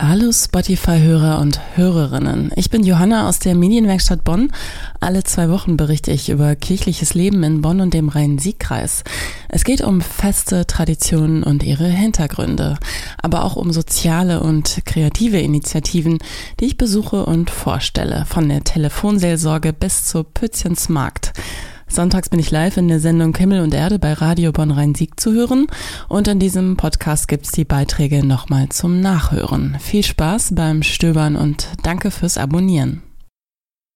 Hallo Spotify-Hörer und Hörerinnen. Ich bin Johanna aus der Medienwerkstatt Bonn. Alle zwei Wochen berichte ich über kirchliches Leben in Bonn und dem Rhein-Sieg-Kreis. Es geht um feste Traditionen und ihre Hintergründe, aber auch um soziale und kreative Initiativen, die ich besuche und vorstelle, von der Telefonseelsorge bis zur Pützchensmarkt. Sonntags bin ich live in der Sendung Himmel und Erde bei Radio Bonn Rhein-Sieg zu hören und in diesem Podcast gibt's die Beiträge nochmal zum Nachhören. Viel Spaß beim Stöbern und danke fürs Abonnieren.